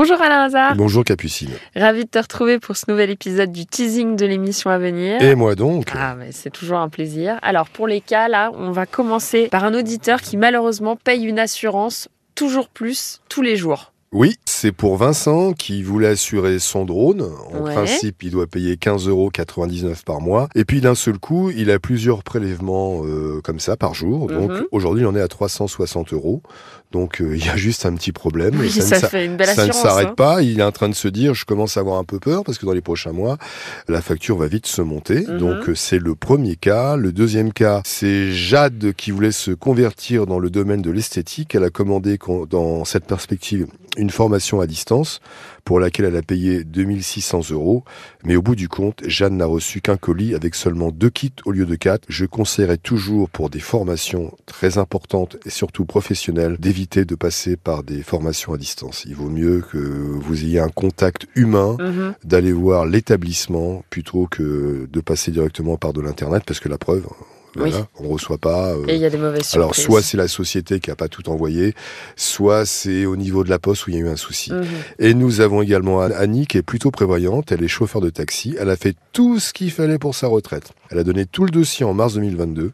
Bonjour Alain Hazard. Bonjour Capucine. Ravi de te retrouver pour ce nouvel épisode du teasing de l'émission à venir. Et moi donc Ah, mais c'est toujours un plaisir. Alors pour les cas, là, on va commencer par un auditeur qui malheureusement paye une assurance toujours plus tous les jours. Oui, c'est pour Vincent qui voulait assurer son drone. En Ouais. principe, il doit payer 15,99 euros par mois. Et puis d'un seul coup, il a plusieurs prélèvements euh, comme ça par jour. Donc Mhm. aujourd'hui, il en est à 360 euros. Donc euh, il y a juste un petit problème. Oui, ça, s'a- fait une belle ça ne s'arrête hein. pas. Il est en train de se dire, je commence à avoir un peu peur parce que dans les prochains mois, la facture va vite se monter. Mhm. Donc euh, c'est le premier cas. Le deuxième cas, c'est Jade qui voulait se convertir dans le domaine de l'esthétique. Elle a commandé dans cette perspective une formation à distance pour laquelle elle a payé 2600 euros. Mais au bout du compte, Jeanne n'a reçu qu'un colis avec seulement deux kits au lieu de quatre. Je conseillerais toujours pour des formations très importantes et surtout professionnelles d'éviter de passer par des formations à distance. Il vaut mieux que vous ayez un contact humain, Mhm. d'aller voir l'établissement plutôt que de passer directement par de l'internet parce que la preuve, voilà, on reçoit pas. euh, Et il y a des mauvaises surprises. alors soit c'est la société qui a pas tout envoyé, soit c'est au niveau de la poste où il y a eu un souci. Mhm. Et nous avons également Annie qui est plutôt prévoyante, elle est chauffeur de taxi, elle a fait tout ce qu'il fallait pour sa retraite. Elle a donné tout le dossier en mars 2022.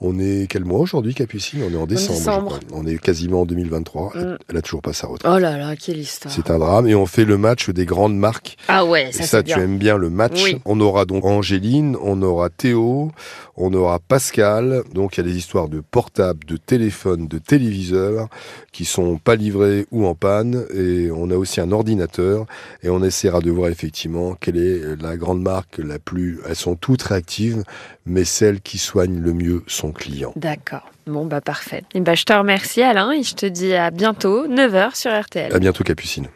On est quel mois aujourd'hui Capucine? On est en décembre. je décembre. crois. On est quasiment en 2023. Elle, Mm. elle a toujours pas sa retraite. Oh là là, quelle histoire. C'est un drame et on fait le match des grandes marques. Ah ouais, Et ça, ça, c'est tu bien. aimes bien le match. Oui. On aura donc Angéline, on aura Théo, on aura Pascal. Donc il y a des histoires de portables, de téléphones, de téléviseurs qui sont pas livrés ou en panne. Et on a aussi un ordinateur. Et on essaiera de voir effectivement quelle est la grande marque la plus. Elles sont toutes réactives, mais celle qui soigne le mieux client. D'accord. Bon, bah parfait. Et bah, je te remercie Alain et je te dis à bientôt, 9h sur RTL. À bientôt, Capucine.